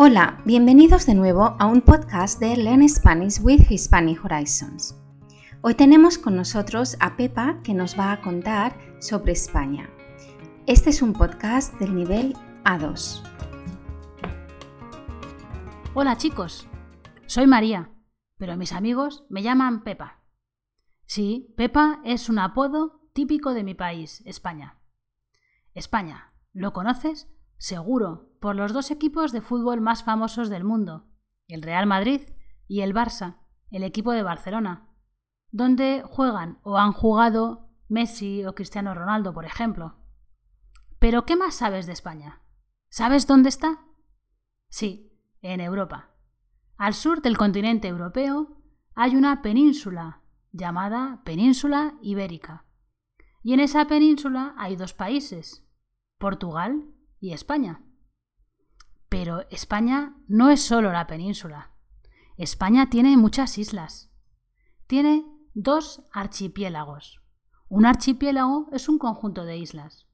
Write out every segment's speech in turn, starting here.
Hola, bienvenidos de nuevo a un podcast de Learn Spanish with Hispanic Horizons. Hoy tenemos con nosotros a Pepa que nos va a contar sobre España. Este es un podcast del nivel A2. Hola chicos, soy María, pero mis amigos me llaman Pepa. Sí, Pepa es un apodo típico de mi país, España. España, ¿lo conoces? Seguro, por los dos equipos de fútbol más famosos del mundo, el Real Madrid y el Barça, el equipo de Barcelona, donde juegan o han jugado Messi o Cristiano Ronaldo, por ejemplo. Pero ¿qué más sabes de España? ¿Sabes dónde está? Sí, en Europa. Al sur del continente europeo hay una península llamada Península Ibérica. Y en esa península hay dos países, Portugal y España. Pero España no es solo la península. España tiene muchas islas. Tiene dos archipiélagos. Un archipiélago es un conjunto de islas.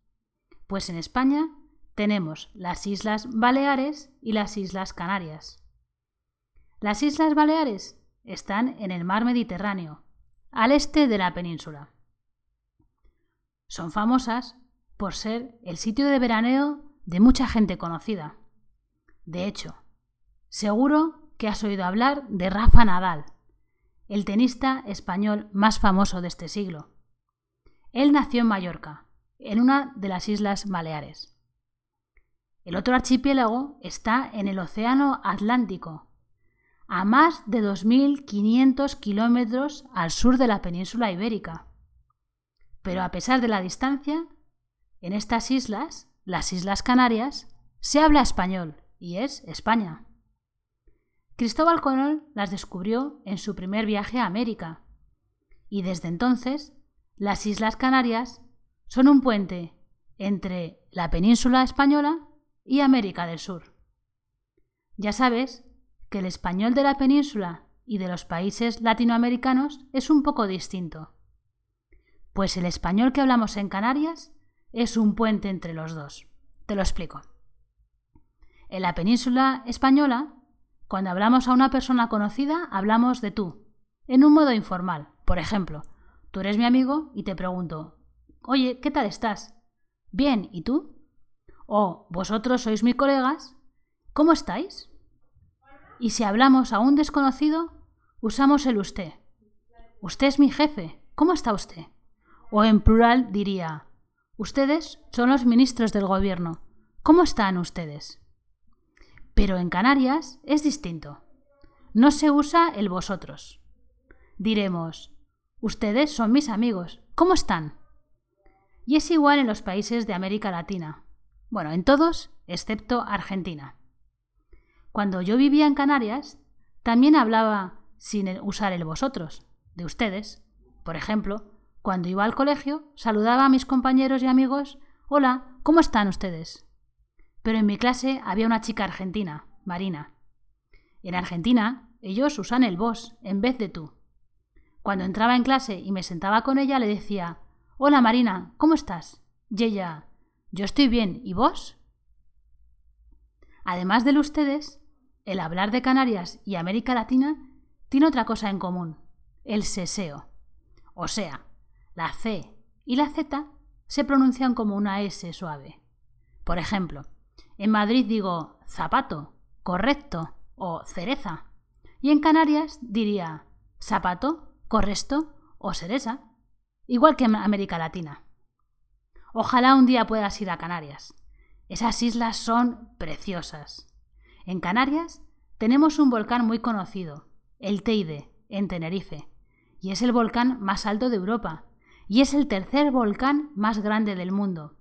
Pues en España tenemos las Islas Baleares y las Islas Canarias. Las Islas Baleares están en el mar Mediterráneo, al este de la península. Son famosas por ser el sitio de veraneo de mucha gente conocida. De hecho, seguro que has oído hablar de Rafa Nadal, el tenista español más famoso de este siglo. Él nació en Mallorca, en una de las Islas Baleares. El otro archipiélago está en el Océano Atlántico, a más de 2.500 kilómetros al sur de la península ibérica. Pero a pesar de la distancia, en estas islas las Islas Canarias, se habla español y es España. Cristóbal Colón las descubrió en su primer viaje a América y desde entonces las Islas Canarias son un puente entre la península española y América del Sur. Ya sabes que el español de la península y de los países latinoamericanos es un poco distinto. Pues el español que hablamos en Canarias es un puente entre los dos. Te lo explico. En la península española, cuando hablamos a una persona conocida, hablamos de tú, en un modo informal. Por ejemplo, tú eres mi amigo y te pregunto, oye, ¿qué tal estás? Bien, ¿y tú? O vosotros sois mis colegas, ¿cómo estáis? Y si hablamos a un desconocido, usamos el usted. Usted es mi jefe, ¿cómo está usted? O en plural diría, Ustedes son los ministros del gobierno. ¿Cómo están ustedes? Pero en Canarias es distinto. No se usa el vosotros. Diremos, ustedes son mis amigos. ¿Cómo están? Y es igual en los países de América Latina. Bueno, en todos, excepto Argentina. Cuando yo vivía en Canarias, también hablaba sin usar el vosotros, de ustedes. Por ejemplo, cuando iba al colegio, saludaba a mis compañeros y amigos, Hola, ¿cómo están ustedes? Pero en mi clase había una chica argentina, Marina. En Argentina, ellos usan el vos en vez de tú. Cuando entraba en clase y me sentaba con ella, le decía, Hola Marina, ¿cómo estás? Y ella, Yo estoy bien, ¿y vos? Además del ustedes, el hablar de Canarias y América Latina tiene otra cosa en común, el seseo. O sea, la C y la Z se pronuncian como una S suave. Por ejemplo, en Madrid digo zapato, correcto o cereza. Y en Canarias diría zapato, correcto o cereza. Igual que en América Latina. Ojalá un día puedas ir a Canarias. Esas islas son preciosas. En Canarias tenemos un volcán muy conocido, el Teide, en Tenerife, y es el volcán más alto de Europa y es el tercer volcán más grande del mundo.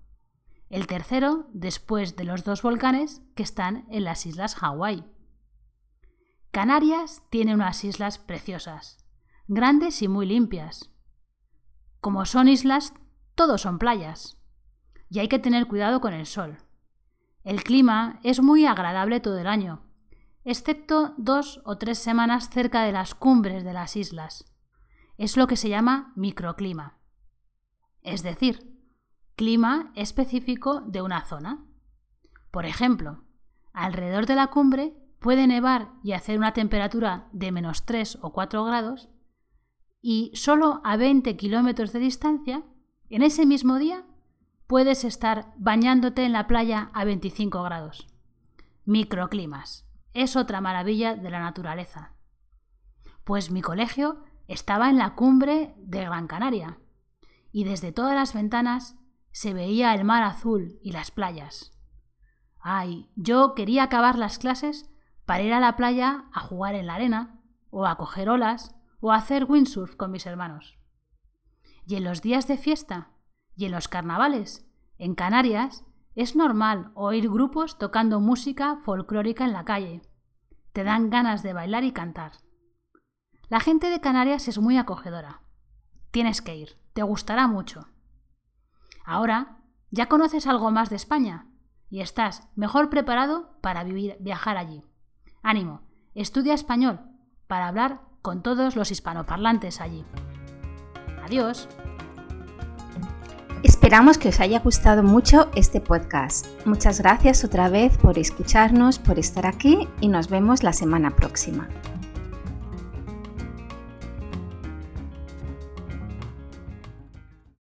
El tercero después de los dos volcanes que están en las islas Hawái. Canarias tiene unas islas preciosas, grandes y muy limpias. Como son islas, todos son playas. Y hay que tener cuidado con el sol. El clima es muy agradable todo el año, excepto dos o tres semanas cerca de las cumbres de las islas. Es lo que se llama microclima es decir, clima específico de una zona. Por ejemplo, alrededor de la cumbre puede nevar y hacer una temperatura de menos 3 o 4 grados y solo a 20 kilómetros de distancia, en ese mismo día, puedes estar bañándote en la playa a 25 grados. Microclimas. Es otra maravilla de la naturaleza. Pues mi colegio estaba en la cumbre de Gran Canaria y desde todas las ventanas se veía el mar azul y las playas. Ay, yo quería acabar las clases para ir a la playa a jugar en la arena, o a coger olas, o a hacer windsurf con mis hermanos. Y en los días de fiesta, y en los carnavales, en Canarias, es normal oír grupos tocando música folclórica en la calle. Te dan ganas de bailar y cantar. La gente de Canarias es muy acogedora. Tienes que ir, te gustará mucho. Ahora ya conoces algo más de España y estás mejor preparado para viajar allí. Ánimo, estudia español para hablar con todos los hispanoparlantes allí. Adiós. Esperamos que os haya gustado mucho este podcast. Muchas gracias otra vez por escucharnos, por estar aquí y nos vemos la semana próxima.